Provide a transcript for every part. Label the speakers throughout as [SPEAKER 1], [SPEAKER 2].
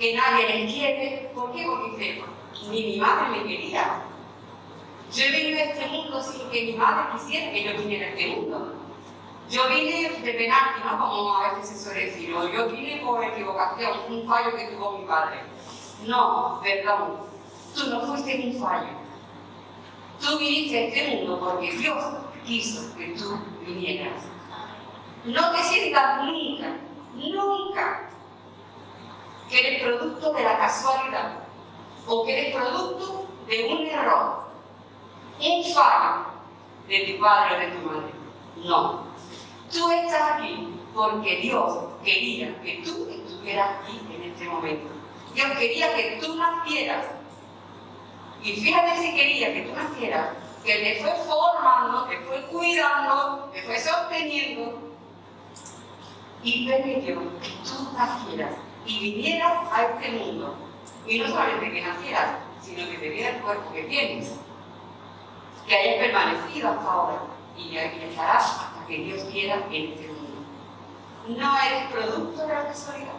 [SPEAKER 1] que nadie les quiere. ¿Por qué? Porque dice, ni mi madre me quería. Yo he venido a este mundo sin que mi madre quisiera que yo viniera a este mundo. Yo vine de penalti, ¿no? Como a veces se suele decir, o yo vine por equivocación, un fallo que tuvo mi padre. No, perdón, tú no fuiste un fallo. Tú viniste a este mundo porque Dios quiso que tú vinieras. No te sientas nunca, nunca que eres producto de la casualidad o que eres producto de un error, un fallo de tu padre o de tu madre. No. Tú estás aquí porque Dios quería que tú estuvieras aquí en este momento. Dios quería que tú nacieras. Y fíjate si quería que tú nacieras, que te fue formando, te fue cuidando, te fue sosteniendo y permitió que tú nacieras y vinieras a este mundo. Y no solamente que nacieras, sino que te diera el cuerpo que tienes. Que hayas permanecido hasta ahora y aquí estarás hasta que Dios quiera en este mundo. No eres producto de la casualidad.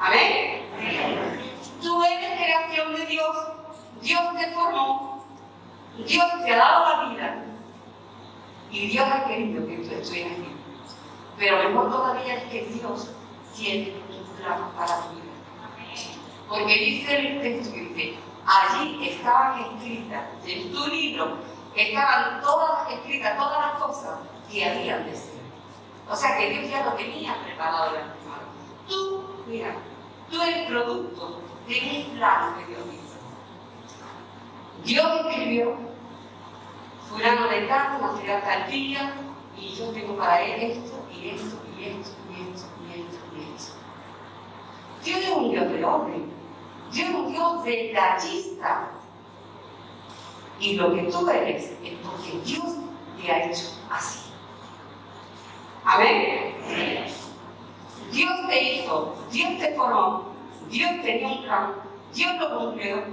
[SPEAKER 1] Amén. Tú eres creación de Dios. Dios te formó. Dios te ha dado la vida. Y Dios ha querido que tú estuvieras aquí. Pero mejor todavía es que Dios tiene para tu vida. Porque dice el texto que dice, allí estaban escritas, en tu libro, estaban todas escritas, todas las cosas que habían de ser. O sea que Dios ya lo tenía preparado de. Tú, mira, tú eres producto de un plan que Dios hizo. Dios escribió, fulano de tal, nacerá tal día, y yo tengo para él esto, y esto, y esto, Dios es un Dios de hombre. Dios es un Dios detallista. Y lo que tú eres es porque Dios te ha hecho así. Amén. Dios te hizo, Dios te formó, Dios tenía un plan, Dios lo cumplió,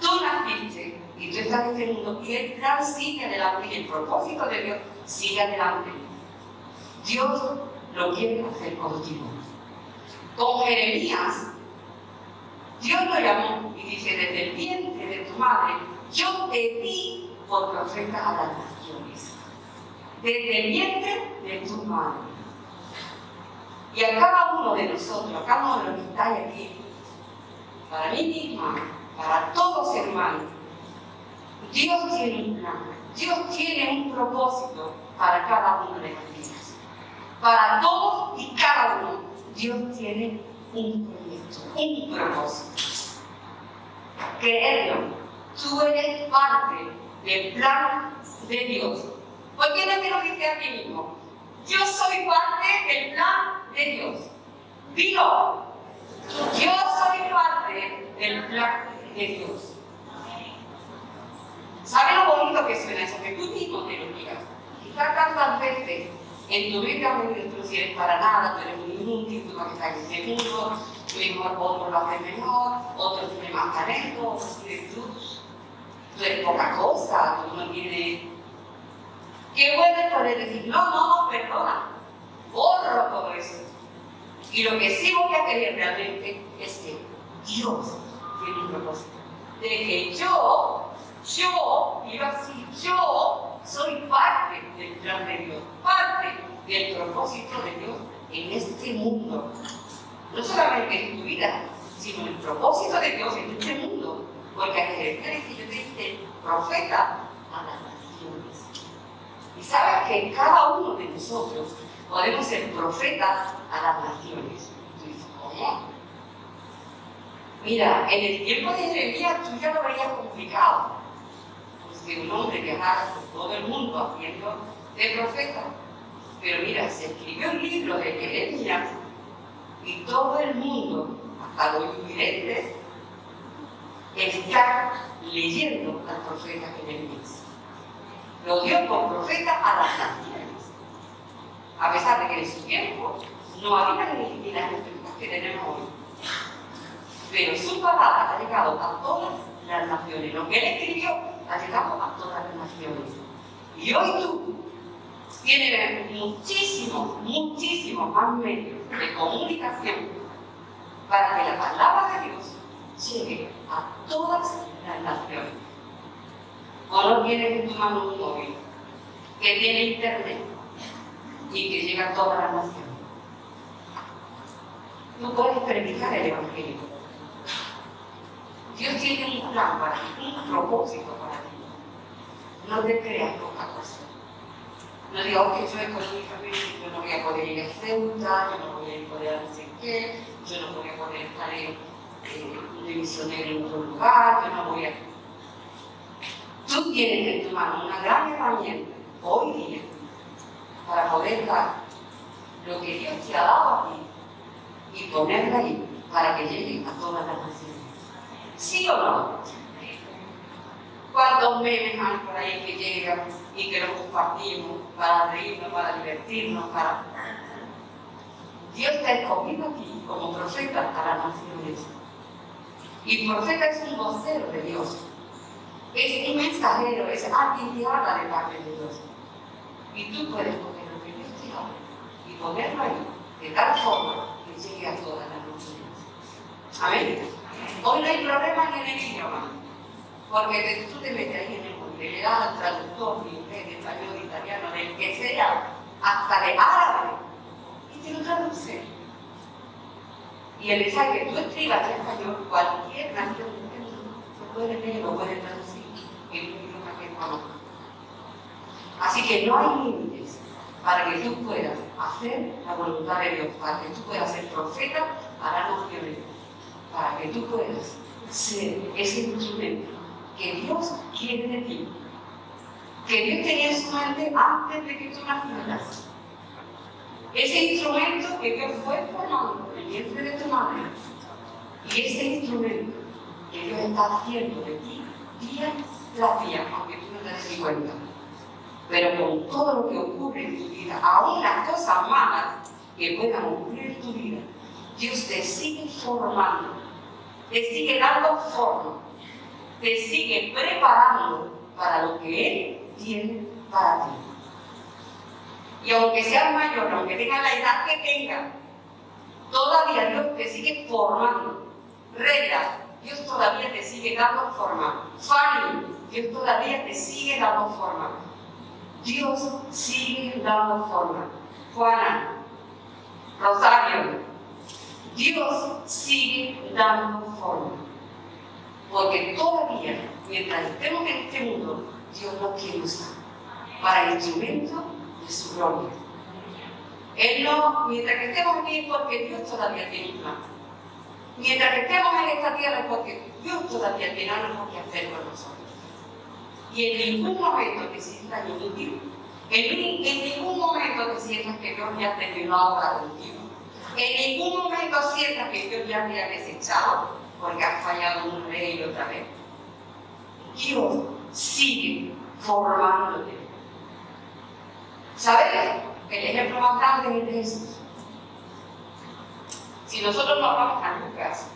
[SPEAKER 1] tú naciste y tú estás en este mundo y el plan sigue adelante y el propósito de Dios sigue adelante. Dios lo quiere hacer contigo con Jeremías, Dios lo llamó y dice, desde el vientre de tu madre, yo te di por profeta a las naciones. Desde el vientre de tu madre. Y a cada uno de nosotros, a cada uno de los que está aquí, para mí misma, para todos hermanos, Dios tiene un plan, Dios tiene un propósito para cada uno de vidas. Para todos y cada uno Dios tiene un proyecto, un propósito. Creerlo. Tú eres parte del plan de Dios. ¿Por qué no te lo dice a ti mismo? Yo soy parte del plan de Dios. Dilo. Yo soy parte del plan de Dios. ¿Sabes lo bonito que suena eso? Que tú mismo te lo digas. Quizás tantas veces en tu vida si eres para nada, tú eres un inútil, tú no estás en ese mundo, lo hace mejor, otro tiene más talento, otro tiene tú, tú eres poca cosa, tú no tienes... Qué bueno poder decir, no, no, perdona, borro todo eso. Y lo que sí voy a querer realmente es que Dios tiene un propósito. De que yo, yo, iba así, yo soy parte del plan de Dios, parte del propósito de Dios en este mundo. No solamente en tu vida, sino el propósito de Dios en este mundo. Porque a Jeremías yo te dice profeta a las naciones. Y sabes que cada uno de nosotros podemos ser profetas a las naciones. ¿cómo? Mira, en el tiempo de Jeremías tú ya lo veías complicado que un hombre viajara por todo el mundo haciendo de profeta. Pero mira, se escribió un libro de Jeremías y todo el mundo, hasta los invidentes, está leyendo las profetas que Jeremías. Lo dio por profeta a las naciones. A pesar de que en su tiempo no había las escrituras que tenemos hoy. Pero su palabra ha llegado a todas las naciones. Lo que él escribió ha llegado a todas las naciones. Y hoy tú tienes muchísimos, muchísimos más medios de comunicación para que la palabra de Dios llegue a todas las naciones. O no tienes en tu mano un móvil que tiene internet y que llega a todas las naciones. Tú puedes predicar el Evangelio. Dios tiene un plan para ti, un propósito para ti. No te creas poca cosa. No digas que yo económicamente yo no voy a poder ir a Ceuta, yo no voy a poder hacer qué, yo no voy a poder estar en, de misionero en otro lugar, yo no voy a... Tú tienes en tu mano una gran herramienta hoy día para poder dar lo que Dios te ha dado a ti y ponerla ahí para que llegue a todas las naciones. ¿Sí o no? ¿Cuántos memes hay por ahí que llegan y que los compartimos para reírnos, para divertirnos, para... Dios ha escogido aquí como profeta para naciones. Y profeta es un vocero de Dios. Es un mensajero, es alguien que habla de parte de Dios. Y tú puedes poner lo que Dios te habla y ponerlo ahí, de tal forma que llegue a todas las naciones. Amén. Hoy no hay problema en el idioma, porque tú te metes ahí en el mundo y le das al traductor de inglés, de español, de italiano, del que sea, hasta de árabe, y te lo traduce. Y el mensaje que tú escribas en español, cualquier nación del mundo lo puede leer, lo puede traducir en un idioma que conozca. Así que no hay límites para que tú puedas hacer la voluntad de Dios, para que tú puedas ser profeta para las naciones para que tú puedas ser ese instrumento que Dios quiere de ti, que Dios tenía en su mente antes de que tú nacieras. Ese instrumento que Dios fue formando en el vientre de tu madre y ese instrumento que Dios está haciendo de ti día tras día, aunque tú no te des cuenta. Pero con todo lo que ocurre en tu vida, aún las cosas malas que puedan ocurrir en tu vida, Dios te sigue formando te sigue dando forma, te sigue preparando para lo que Él tiene para ti. Y aunque seas mayor, aunque tengas la edad que tengas, todavía Dios te sigue formando. Regla, Dios todavía te sigue dando forma. Fanny, Dios todavía te sigue dando forma. Dios sigue dando forma. Juana, Rosario, Dios sigue dando forma. Porque todavía, mientras estemos en este mundo, Dios nos quiere usar para el instrumento de su gloria. Él no, mientras que estemos aquí porque Dios todavía tiene un plan. Mientras que estemos en esta tierra porque Dios todavía tiene algo que hacer con nosotros. Y en ningún momento te sientas inútil, en, en ningún momento te sientas que Dios ya terminó ahora contigo. En ningún momento sientas que Dios ya te ha desechado porque has fallado una vez y otra vez. Dios sigue formándote. ¿Sabes? El ejemplo más grande es de Jesús. Si nosotros nos vamos a Lucas,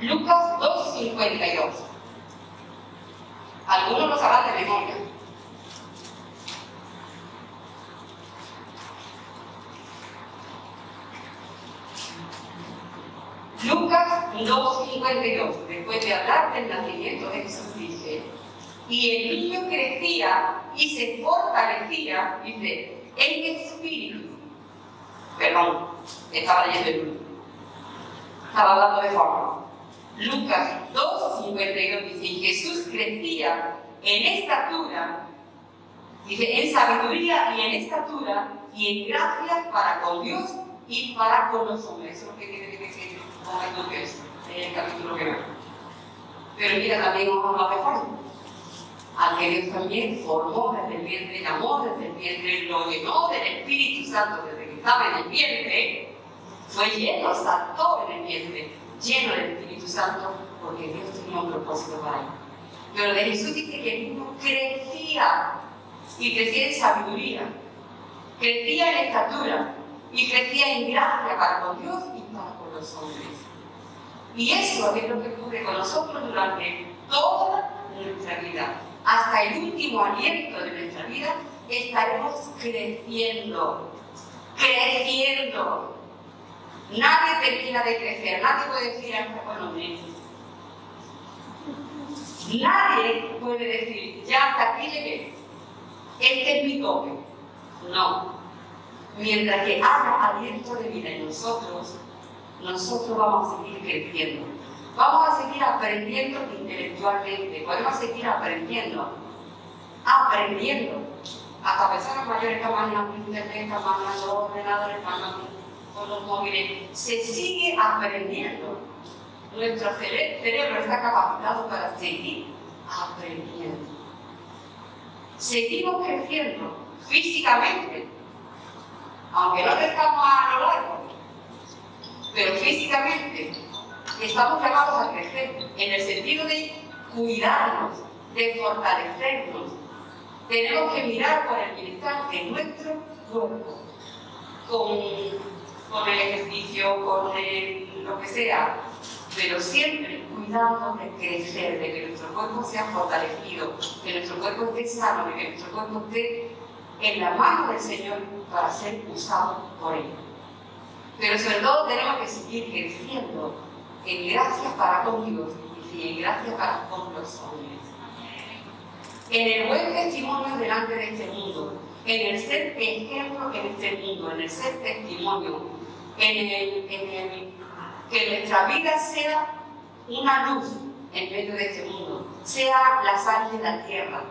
[SPEAKER 1] Lucas 2.52. Algunos lo sabrán de memoria. Lucas 2.52, después de hablar del nacimiento de Jesús, dice, y el niño crecía y se fortalecía, dice, en espíritu. Perdón, estaba leyendo el libro. Estaba hablando de forma. Lucas 2.52 dice, y Jesús crecía en estatura, dice, en sabiduría y en estatura y en gracia para con Dios y para con los hombres. Eso es lo que el en el capítulo que va. Pero mira, también vamos a mejor. Al que Dios también formó desde el vientre, llamó desde el vientre, lo llenó del Espíritu Santo desde que estaba en el vientre, fue lleno, saltó en el vientre, lleno del Espíritu Santo, porque Dios tenía un propósito para él. Pero de Jesús dice que el niño crecía, y crecía en sabiduría, crecía en estatura, y crecía en gracia para con Dios y para con los hombres. Y eso es lo que ocurre con nosotros durante toda nuestra vida. Hasta el último aliento de nuestra vida estaremos creciendo, creciendo. Nadie termina de crecer, nadie puede decir, bueno, Nadie puede decir, ya hasta aquí llegué, este es mi tope. No. Mientras que haya aliento de vida en nosotros, nosotros vamos a seguir creciendo. Vamos a seguir aprendiendo intelectualmente, podemos seguir aprendiendo, aprendiendo. Hasta personas mayores que manejan internet, que manejan los ordenadores, con los móviles, se sigue aprendiendo. Nuestro cerebro está capacitado para seguir aprendiendo. Seguimos creciendo físicamente, aunque no estamos a lo largo, pero físicamente estamos llamados a crecer en el sentido de cuidarnos, de fortalecernos. Tenemos que mirar por el bienestar de nuestro cuerpo, con, el ejercicio, con lo que sea, pero siempre cuidando de crecer, de que nuestro cuerpo sea fortalecido, que nuestro cuerpo esté sano, de que nuestro cuerpo esté en la mano del Señor para ser usado por Él. Pero sobre todo tenemos que seguir creciendo en gracia para con Dios y en gracia para con los hombres. En el buen testimonio delante de este mundo, en el ser ejemplo en este mundo, en el ser testimonio, en el, en el que nuestra vida sea una luz en medio de este mundo, sea la sal de la tierra,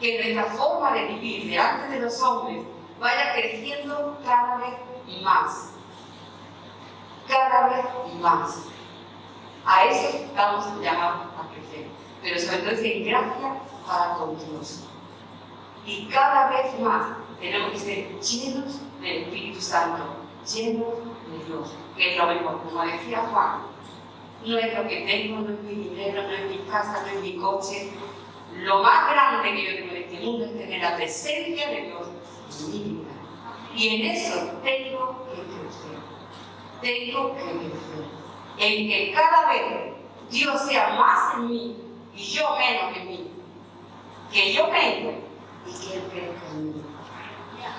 [SPEAKER 1] que nuestra forma de vivir delante de los hombres vaya creciendo cada vez más, cada vez más. A eso estamos llamados a crecer, pero sobre todo en gracia para con Dios. Y cada vez más tenemos que ser llenos del Espíritu Santo, llenos de Dios, que es lo mejor, como decía Juan, no es lo que tengo, no es mi dinero, no es mi casa, no es mi coche. Lo más grande que yo tengo en este mundo es tener la presencia de Dios en mi vida. Y en eso tengo. Tengo que crecer. En que cada vez Dios sea más en mí y yo menos en mí. Que yo venga y que Él crezca en mí.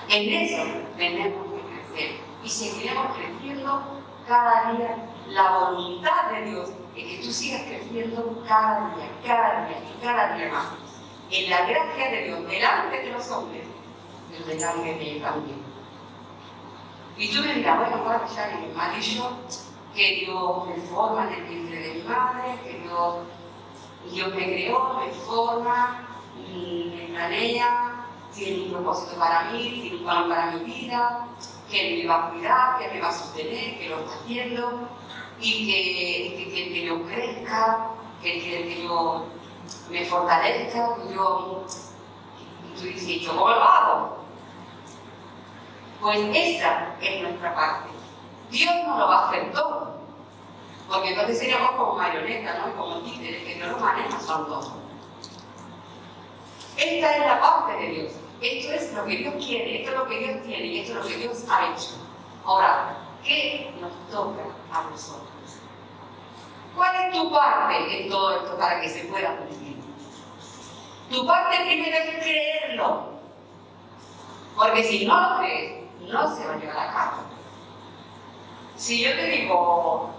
[SPEAKER 1] En eso tenemos que crecer. Y seguiremos creciendo cada día la voluntad de Dios es que tú sigas creciendo cada día, cada día y cada día más. En la gracia de Dios, delante de los hombres, pero delante de Él también. Y tú me dirás, bueno, ya que me ha dicho que Dios me forma en el vientre de mi madre, que Dios, me creó, me forma, me planea, tiene un propósito para mí, tiene un plan para mi vida, que me va a cuidar, que me va a sostener, que lo está haciendo y que, que, que yo crezca, que, que, yo me fortalezca, que yo... Y tú dices, ¿yo cómo lo? Pues esa es nuestra parte. Dios no lo va a hacer todo, porque entonces seríamos como marionetas, ¿no? como títeres, que no lo maneja son todos. Esta es la parte de Dios. Esto es lo que Dios quiere, esto es lo que Dios tiene y esto es lo que Dios ha hecho. Ahora, ¿qué nos toca a nosotros? ¿Cuál es tu parte en todo esto para que se pueda cumplir? Tu parte primero es creerlo. Porque si no lo crees, no se va a llevar a cabo. Si yo te digo,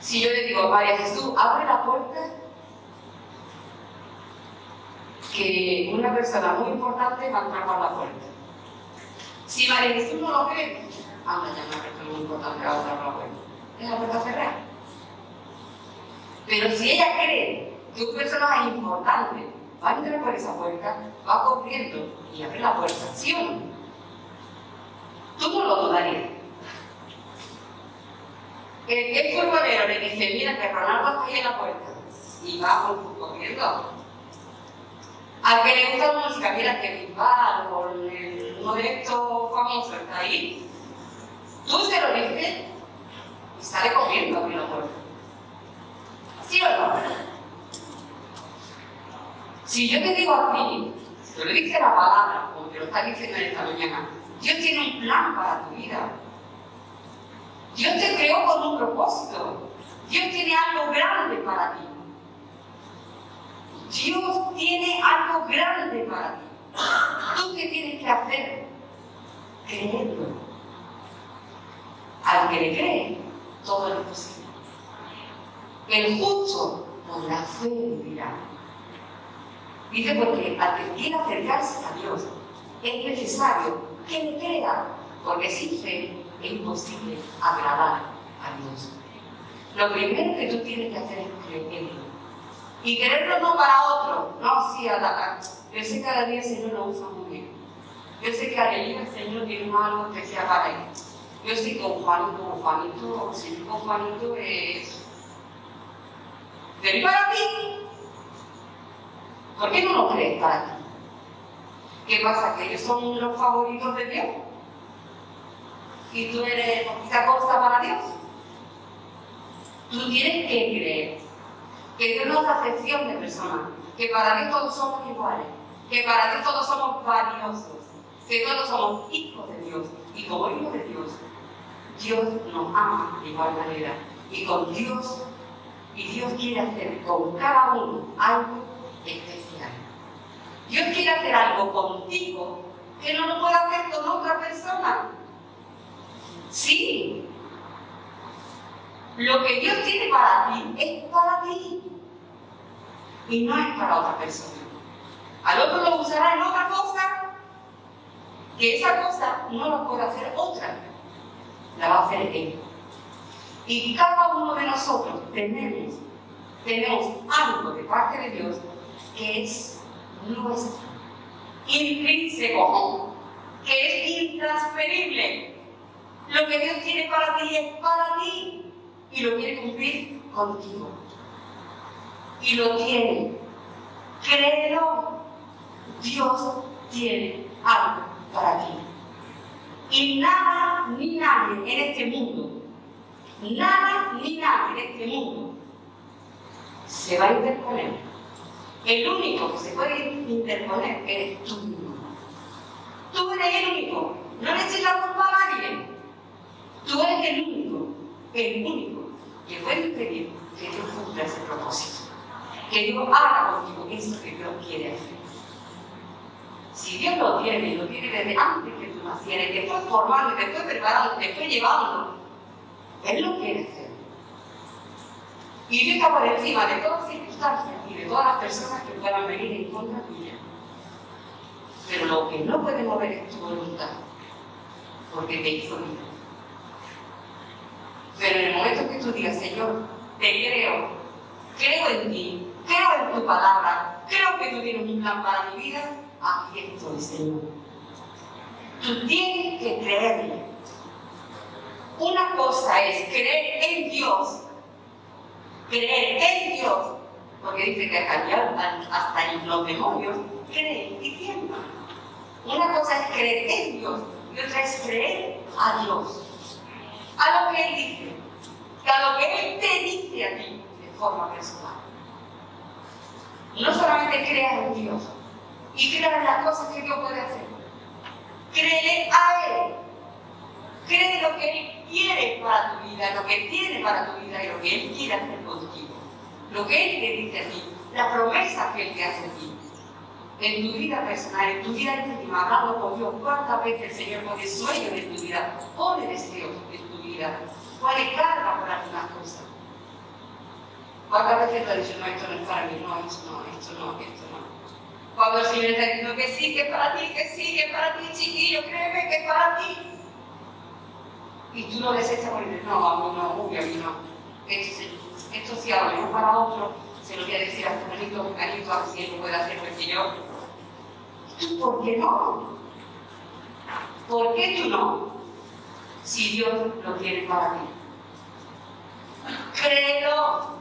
[SPEAKER 1] si yo le digo, María Jesús, abre la puerta, que una persona muy importante va a entrar la puerta. Si María Jesús no lo cree, anda ya una persona muy importante va a entrar la puerta. Es la puerta cerrada. Pero si ella cree que un personaje importante va a entrar por esa puerta, va corriendo y abre la puerta, ¿sí o no? Tú no lo dudarías. El que es futbolero le dice, mira que Ronaldo está ahí en la puerta y va corriendo Al que le gusta la música, mira que Bisbal o el, uno de estos famosos está ahí, tú se lo dices y sale comiendo a mi puerta. ¿Sí o no? Si yo te digo a ti, yo le dije la palabra, como te lo está diciendo en esta mañana, Dios tiene un plan para tu vida. Dios te creó con un propósito. Dios tiene algo grande para ti. Dios tiene algo grande para ti. ¿Tú qué tienes que hacer? Creerlo. Al que le cree, todo es posible. El justo por la fe vivirá. Dice porque al que quiera acercarse a Dios es necesario que le crea, porque sin fe es imposible agradar a Dios. Lo primero que tú tienes que hacer es creerlo. Y quererlo no para otro, no, sí, a la, yo sé que cada día el Señor lo usa muy bien. Yo sé que a el Señor tiene algo especial para él. Yo sé con Juanito, Juanito, si con Juanito es de para ti. ¿Por qué no lo crees para ti? ¿Qué pasa? ¿Que ellos son los favoritos de Dios? ¿Y tú eres poquita cosa para Dios? Tú tienes que creer que Dios no hace acepción de personas, que para Dios todos somos iguales, que para Dios todos somos valiosos, que todos somos hijos de Dios. Y como hijos de Dios, Dios nos ama de igual manera. Y con Dios, y Dios quiere hacer con cada uno algo. Dios quiere hacer algo contigo que no lo puede hacer con otra persona. Sí, lo que Dios tiene para ti es para ti y no es para otra persona. Al otro lo usará en otra cosa que esa cosa no lo puede hacer otra, la va a hacer él. Y cada uno de nosotros tenemos, tenemos algo de parte de Dios que es nuestro, intrínseco, que es intransferible. Lo que Dios tiene para ti es para ti y lo quiere cumplir contigo. Y lo tiene. Créelo. Dios tiene algo para ti. Y nada ni nadie en este mundo, nada ni nadie en este mundo se va a interponer. El único que se puede interponer eres tú. Tú eres el único. No le eches la culpa a nadie. Tú eres el único, el único que puede impedir que Dios cumpla ese propósito. Que Dios haga contigo eso que Dios quiere hacer. Si Dios lo tiene, lo tiene desde antes que tú nacieras, te fue formando, te fue preparando, te fue llevando, Él lo quiere hacer. Está por encima de todas las circunstancias y de todas las personas que puedan venir en contra tuya. Pero lo que no puede mover es tu voluntad, porque te hizo vida. Pero en el momento que tú digas, Señor, te creo, creo en ti, creo en tu palabra, creo que tú tienes un plan para mi vida, aquí estoy, Señor. Tú tienes que creerle. Una cosa es creer en Dios, creer en Dios, porque dice que hasta en los demonios creen y tiemblan. Una cosa es creer en Dios y otra es creer a Dios a lo que Él dice, a lo que Él te dice a ti de forma personal. No solamente creas en Dios y creas en las cosas que Dios puede hacer. Créele a Él. Cree lo que Él quiere para tu vida, lo que tiene para tu vida y lo que Él quiere hacer contigo. Lo que Él te dice a ti, la promesa que Él te hace a ti. En tu vida personal, en tu vida íntima, hablando con Dios, ¿cuántas veces el Señor pone sueños en tu vida? Pone deseos vida, puede carga por algunas cosas. ¿Cuántas veces te ha dicho, no, esto no es para mí, no, esto no, esto no, esto no? Cuando el Señor está diciendo que sí, que es para ti, que sí, que es para ti, chiquillo, créeme que es para ti. Y tú lo desechas por decir, no, a mí no, uy, a mí no. Esto, esto sí, a lo mejor para otro, se lo voy a decir a Fulanito, Fulanito, a ver si él lo puede hacer, porque yo. ¿Por qué no? ¿Por qué tú no? si Dios lo tiene para ti. Créelo,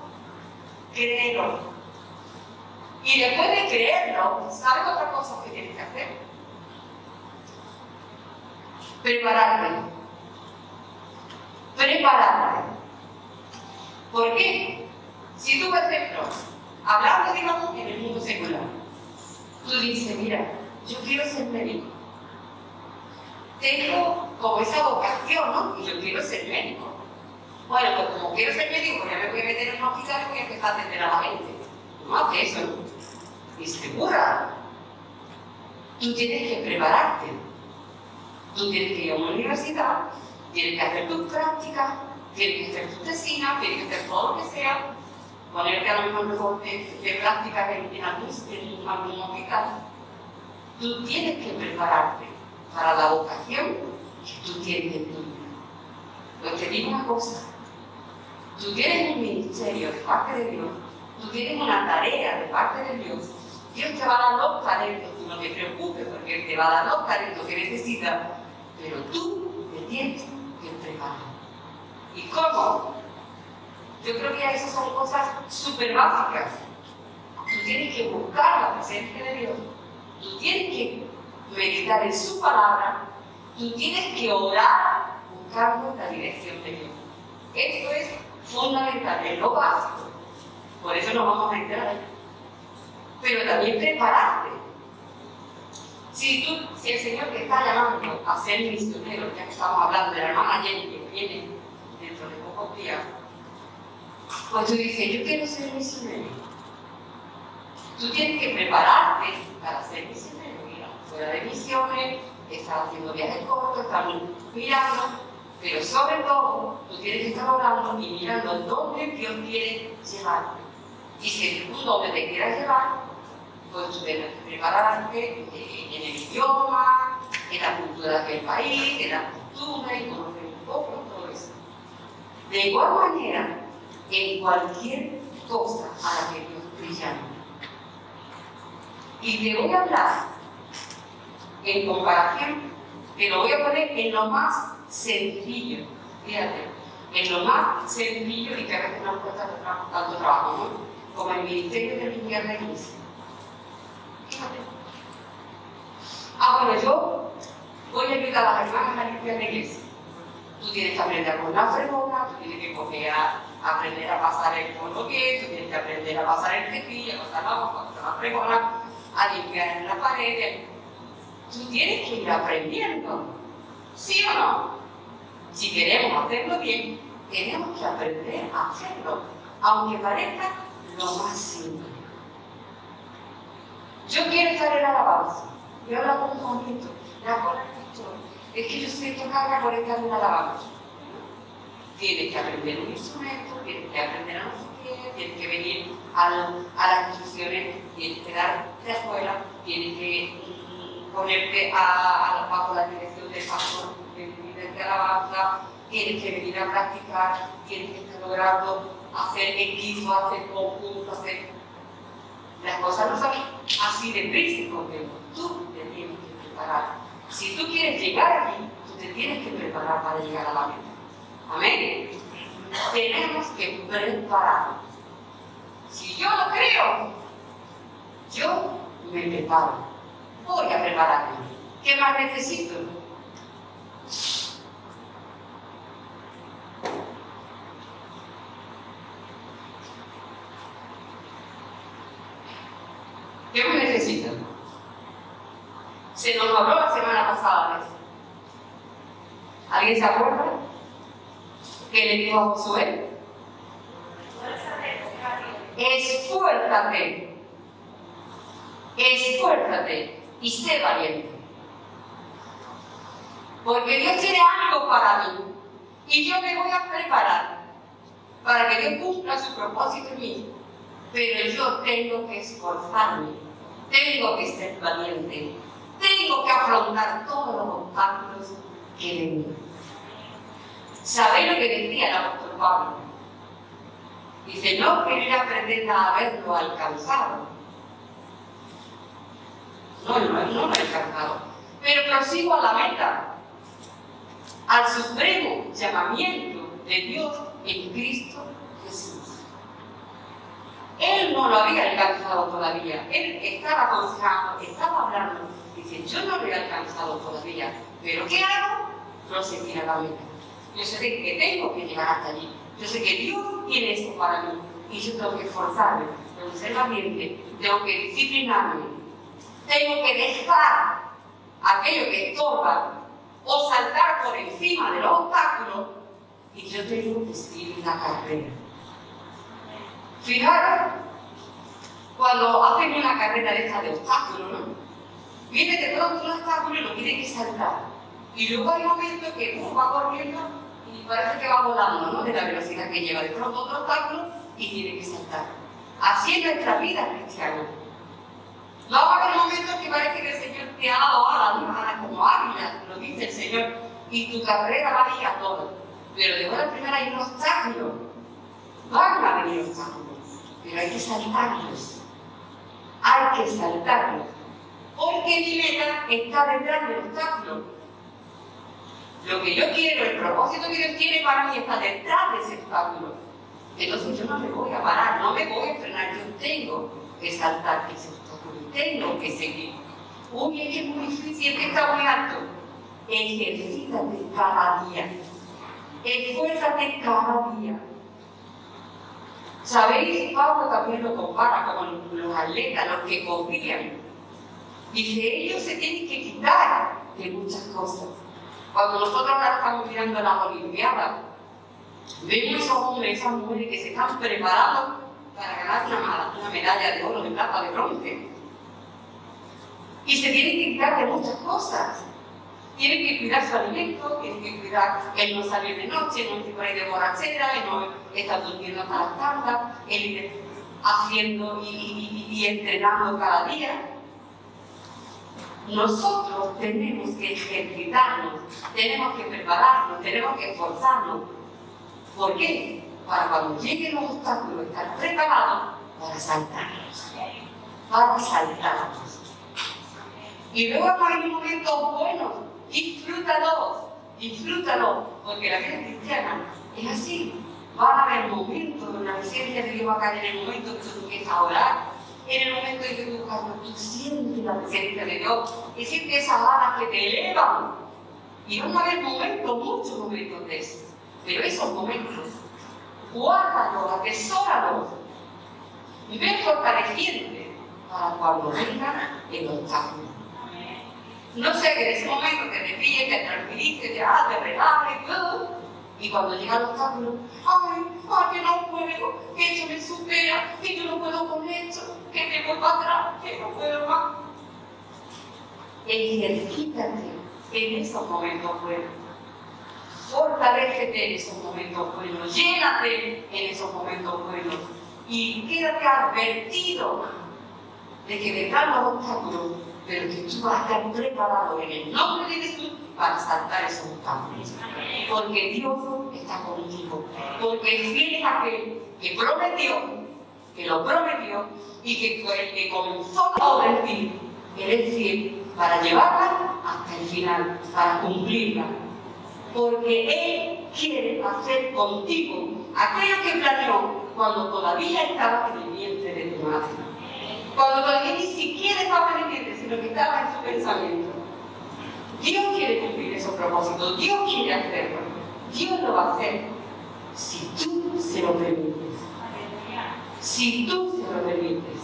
[SPEAKER 1] créelo. Y después de creerlo, ¿sabes otra cosa que tienes que hacer? Prepararte. Prepararte. ¿Por qué? Si tú, por ejemplo, hablando, digamos, en el mundo secular, tú dices, mira, yo quiero ser médico. Tengo como esa vocación, ¿no? Y yo quiero ser médico. Bueno, pues como quiero ser médico, ya me voy a meter en un hospital y voy a empezar a atender a la gente. No hace eso. Y se Tú tienes que prepararte. Tú tienes que ir a una universidad, tienes que hacer tus prácticas, tienes que hacer tu tesina, tienes que hacer todo lo que sea, ponerte a lo mejor de, de prácticas en, en, algún, hospital. Tú tienes que prepararte para la vocación que tú tienes en tu vida. Pues te digo una cosa, tú tienes un ministerio de parte de Dios, tú tienes una tarea de parte de Dios, Dios te va a dar los talentos, tú no te preocupes porque Él te va a dar los talentos que necesitas, pero tú te tienes que preparar. ¿Y cómo? Yo creo que esas son cosas súper básicas. Tú tienes que buscar la presencia de Dios. Tú tienes que meditar en su palabra. Tú tienes que orar buscando la dirección de Dios. Esto es fundamental, es lo básico. Por eso nos vamos a entrar. Pero también prepararte. Si, tú, si el Señor te está llamando a ser misionero, ya que estamos hablando de la hermana Jenny que viene días, pues tú dices, yo quiero ser misionero. Tú tienes que prepararte para ser misionero. Mira, fuera de misiones, estás haciendo viajes cortos, estás mirando, pero sobre todo tú tienes que estar orando y mirando dónde Dios quiere llevarte. Y si tú donde te quieras llevar, pues tú tienes que prepararte en el idioma, en la cultura del país, en la cultura y conocer un poco. De igual manera, en cualquier cosa a la que Dios te llame. Y te voy a hablar en comparación, te lo voy a poner en lo más sencillo, fíjate, en lo más sencillo y que a veces nos cuesta tanto trabajo, ¿no? Como el ministerio de limpiar la iglesia. Fíjate. Ah, bueno, yo voy a ayudar a las hermanas a limpiar la iglesia. Tú tienes que aprender con la fregona, tú tienes que coger a aprender a pasar el bien, tú tienes que aprender a pasar el cepillo, a pasar la, pasar la fregona, a limpiar en la pared. Tú tienes que ir aprendiendo, ¿sí o no? Si queremos hacerlo bien, tenemos que aprender a hacerlo, aunque parezca lo más simple. Yo quiero estar en alabanza. Yo la pongo momento, la con el Es que yo tocada por estar en alabanza tienes que aprender un instrumento, tienes que aprender a sé qué, tienes que venir a, las instrucciones, tienes que dar la escuela, tienes que ponerte a, bajo la dirección del pastor de, de alabanza, tienes que venir a practicar, tienes que estar logrando hacer equipo, hacer conjunto, hacer... Las cosas no son así de prisa, porque tú te tienes que preparar. Si tú quieres llegar allí, tú te tienes que preparar para llegar a la meta. Amén. Tenemos que prepararnos. Si yo lo creo, yo me preparo. Voy a prepararme. ¿Qué más necesito? ¿Qué más necesito? Se nos habló la semana pasada de eso. ¿Alguien se acuerda? ¿Qué le dijo a Josué? Esfuérzate. Esfuérzate y sé valiente. Porque Dios tiene algo para mí. Y yo me voy a preparar para que Dios cumpla su propósito en mí. Pero yo tengo que esforzarme. Tengo que ser valiente. Tengo que afrontar todos los obstáculos que vengan. ¿Sabéis lo que decía el apóstol Pablo? Dice, no querer aprender a haberlo alcanzado. No, no, no lo he alcanzado. Pero prosigo a la meta, al supremo llamamiento de Dios en Cristo Jesús. Él no lo había alcanzado todavía. Él estaba aconsejando, estaba hablando. Dice, yo no lo he alcanzado todavía. ¿Pero qué hago? Proseguir a la meta. Yo sé que tengo que llegar hasta allí. Yo sé que Dios tiene eso para mí. Y yo tengo que esforzarme, tengo que ser valiente, tengo que disciplinarme. Tengo que dejar aquello que estorba o saltar por encima de los obstáculos y yo tengo que seguir la carrera. Fijaros, cuando hacen una carrera de esta de obstáculos, ¿no? Viene de pronto un obstáculo y lo tiene que saltar. Y luego hay momentos que uno va corriendo y parece que va volando, ¿no? De la velocidad que lleva. De otro obstáculo y tiene que saltar. Así es nuestra vida cristiana. No va a momentos que parece que el Señor te ha dado alas, como águila, lo dice el Señor, y tu carrera va a ir a todo. Pero de buena primera hay un obstáculo. Van a venir obstáculos, pero hay que saltarlos. Hay que saltarlos. Porque mi meta está detrás del obstáculo. Lo que yo quiero, el propósito que Dios quiere para mí está detrás de ese obstáculo. Entonces yo no me voy a parar, no me voy a frenar, yo tengo que saltar ese obstáculo, tengo que seguir. Uy, es que es muy difícil, es que está muy alto. Ejercítate cada día. Esfuérzate cada día. ¿Sabéis? Pablo también lo compara con los atletas, los que corrían. Dice, ellos se tienen que quitar de muchas cosas. Cuando nosotros ahora estamos mirando las Olimpiadas, vemos esos hombres, esas mujeres que se están preparando para ganar una, una medalla de oro, de plata, de bronce. Y se tienen que quitar de muchas cosas. Tienen que cuidar su alimento, tienen que cuidar el no salir de noche, no ir por ahí de borrachera, el no estar durmiendo hasta las tantas, el ir haciendo y, y, y entrenando cada día. Nosotros tenemos que ejercitarnos, tenemos que prepararnos, tenemos que esforzarnos. ¿Por qué? Para cuando lleguen los obstáculos estar preparados para saltarlos. Para saltarlos. Y luego hay momentos buenos, disfrútalos, disfrútalos, porque la vida cristiana es así. Van a haber momentos donde la presencia de Dios va a caer en el momento que tú empiezas a orar, en el momento en que tú, cuando tú sientes la presencia de Dios y sientes esas alas que te elevan. Y van a haber momentos, muchos momentos de esos. Pero esos momentos, guárdalos, atesóralos y ven fortaleciéndote para cuando venga el obstáculo. No sé que en ese momento te te pille, te tranquilices, te, ah, te relajes y todo. Y cuando llega el obstáculo, ay, ay, que no puedo, que eso me supera, que yo no puedo con esto, que me voy para atrás, que no puedo más. Ejercítate en esos momentos buenos. Fortalecete en esos momentos buenos. Llénate en esos momentos buenos. Y quédate advertido de que vendrán los obstáculos, pero que tú vas a estar preparado en el nombre de Jesús para saltar esos obstáculos. Porque Dios está contigo. Porque fiel es aquel que prometió, que lo prometió y que fue el que comenzó a obra es fiel para llevarla hasta el final, para cumplirla. Porque Él quiere hacer contigo aquello que planeó cuando todavía estaba en el vientre de tu madre. Cuando todavía ni siquiera estaba en el vientre, sino que estaba en su pensamiento. Dios quiere cumplir esos propósitos, Dios quiere hacerlo. Dios lo va a hacer si tú se lo permites. Si tú se lo permites.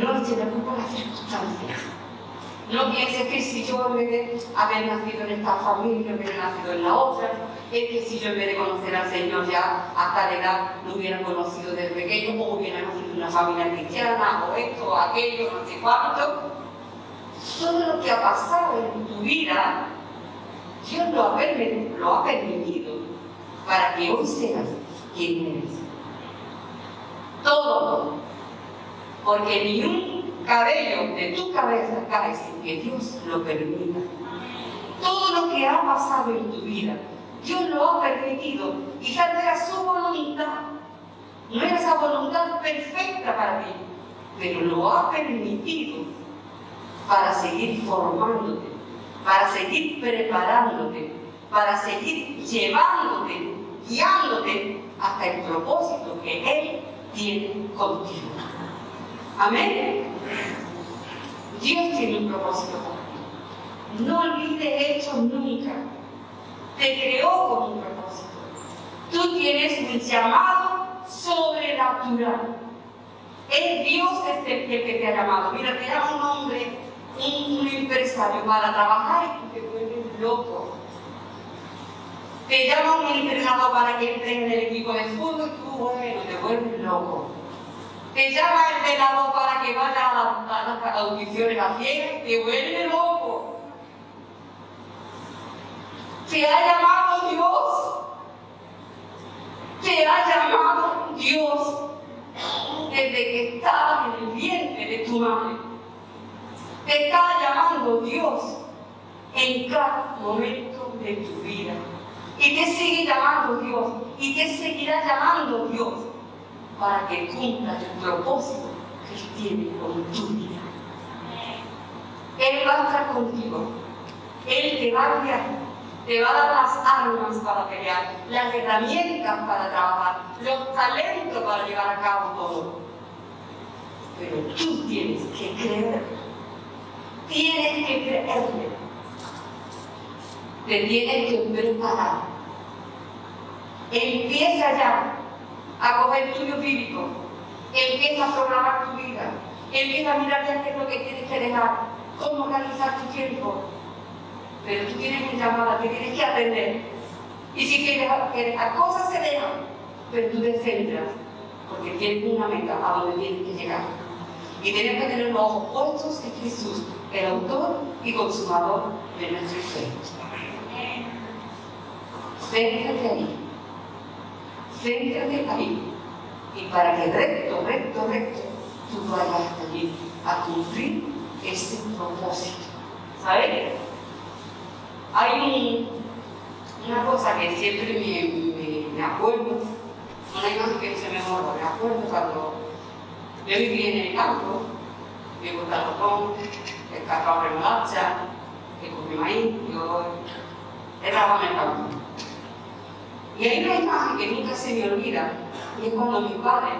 [SPEAKER 1] No se preocupa las circunstancias. No pienses que si yo en vez de haber nacido en esta familia, hubiera nacido en la otra, es que si yo en vez de conocer al Señor ya a tal edad lo hubiera conocido desde pequeño, o hubiera nacido en una familia cristiana, o esto, o aquello, no sé cuánto. Todo lo que ha pasado en tu vida, Dios lo ha, permitido, para que hoy seas quien eres. Todo. Porque ni un cabello de tu cabeza cae sin que Dios lo permita. Todo lo que ha pasado en tu vida, Dios lo ha permitido. Quizás no era su voluntad, no era esa voluntad perfecta para ti, pero lo ha permitido para seguir formándote, para seguir preparándote, para seguir llevándote, guiándote hasta el propósito que Él tiene contigo. Amén. Dios tiene un propósito. No olvides esto nunca. Te creó con un propósito. Tú tienes un llamado sobrenatural. Es Dios es el que te ha llamado. Mira, te llama un hombre, un, empresario para trabajar y te vuelves loco. Te llama un entrenador para que entres en el equipo de fútbol y tú, bueno, te vuelves loco. Te llama el velador para que vaya a, las audiciones a ciegas y te vuelves loco. Te ha llamado Dios. Te ha llamado Dios desde que estabas en el vientre de tu madre. Te está llamando Dios en cada momento de tu vida. Y te sigue llamando Dios. Y te seguirá llamando Dios para que cumpla el propósito que Él tiene con tu vida. Él va a estar contigo. Él te va a guiar te va a dar las armas para pelear, las herramientas para trabajar, los talentos para llevar a cabo todo. Pero tú tienes que creer. Tienes que creerle. Te tienes que preparar. Empieza ya a coger estudio bíblico. Empieza a programar tu vida. Empieza a mirar ya qué es lo que tienes que dejar. Cómo organizar tu tiempo pero tú tienes un llamado que tienes que atender. Y si quieres que las cosas se dejan, pero tú te centras, porque tienes una meta a donde tienes que llegar. Y tienes que tener los ojos puestos en Jesús, el autor y consumador de nuestra fe. Céntrate ahí. Céntrate ahí. Y para que recto, recto, recto, tú vayas allí a cumplir ese propósito. ¿Sabes? Hay una cosa que siempre me, me, acuerdo, una imagen que se me borra, me acuerdo cuando yo vivía en el campo, me gusta el el cacao remolacha, el comí maíz, yo en el campo. Y hay una imagen que nunca se me olvida, y es cuando mi padre,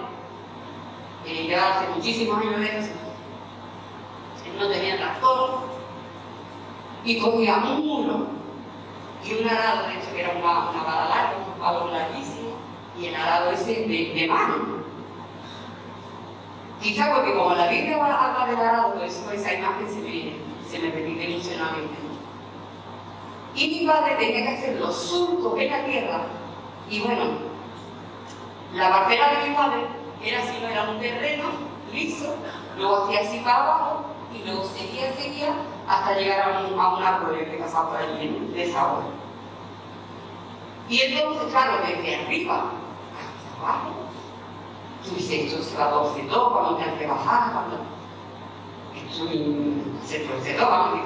[SPEAKER 1] eh, ya hace muchísimos años de eso, él no tenía tractor, y cogía un muro y un arado, de hecho que era una, una vara larga, un palo larguísimo, y el arado ese de, de mano. Quizá porque como la Biblia habla del arado, pues esa imagen se me, se me repite mucho. Y mi padre tenía que hacer los surcos en la tierra, y bueno, la partera de mi padre era así, no era un terreno liso, luego hacía así para abajo, y luego seguía, seguía, hasta llegar a un, a un arroyo que pasaba por allí de esa hora. Y entonces, claro, desde arriba hasta abajo, se va todo, cuando te que bajar, cuando... Se procedó, vamos,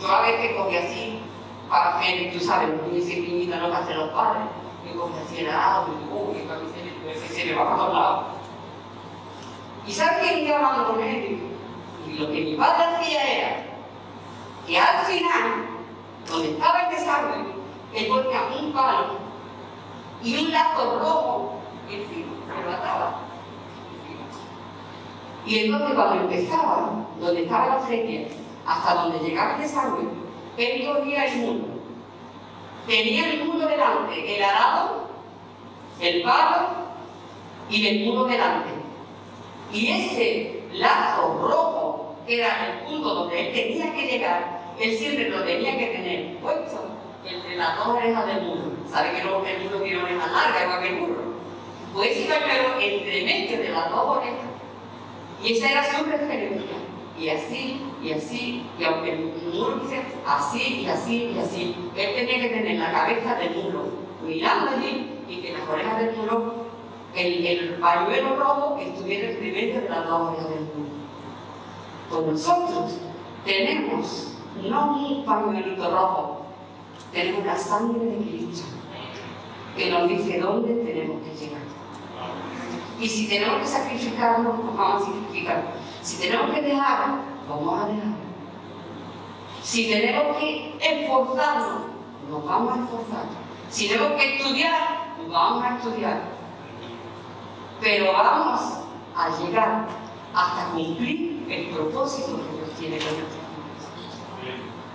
[SPEAKER 1] yo a veces cogí así, para hacer, tú sabes, se limitan lo que hacen los padres, yo cogí así el arado, y uy, a mí se me, me va para todos lados. ¿Y sabes quién iba hablando con él? Y lo que mi padre hacía era, que al final, donde estaba el desarrollo, él ponía un palo y un lazo rojo encima, se lo ataba. Y entonces cuando empezaba, donde estaba la acequia, hasta donde llegaba el desarrollo, él cogía el mundo. Tenía el mundo delante, el arado, el palo y el mundo delante. Y ese lazo rojo, era el punto donde él tenía que llegar, él siempre lo tenía que tener puesto entre las dos orejas del burro. ¿Sabe que el burro tiene orejas largas igual que el burro? Pues iba pero entre medio de las dos orejas. Y esa era su referencia. Y así, y así, y aunque el burro dice así, y así, y así, él tenía que tener la cabeza del burro mirando allí y que las orejas del burro, el, el pañuelo rojo estuviera entre medio de las dos orejas del burro. Pues nosotros tenemos no un pañuelito rojo, tenemos la sangre de Cristo que nos dice dónde tenemos que llegar. Y si tenemos que sacrificarnos, nos vamos a sacrificar. Si tenemos que dejar, vamos a dejar. Si tenemos que esforzarnos, nos vamos a esforzar. Si tenemos que estudiar, nos vamos a estudiar. pero vamos a llegar hasta cumplir el propósito que Dios tiene con nosotros.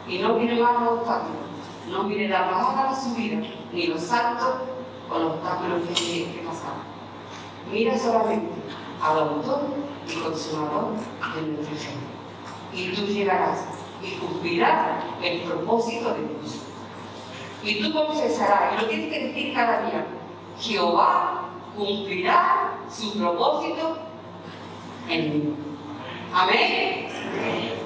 [SPEAKER 1] Y no mire más los obstáculos, no mire la bajada de su vida, ni los saltos o los obstáculos que que pasar. Mira solamente al autor y consumador de nuestra fe. Y tú llegarás y cumplirás el propósito de Dios. Y tú confesarás, y lo tienes que decir cada día, Jehová cumplirá su propósito en mí. Amén.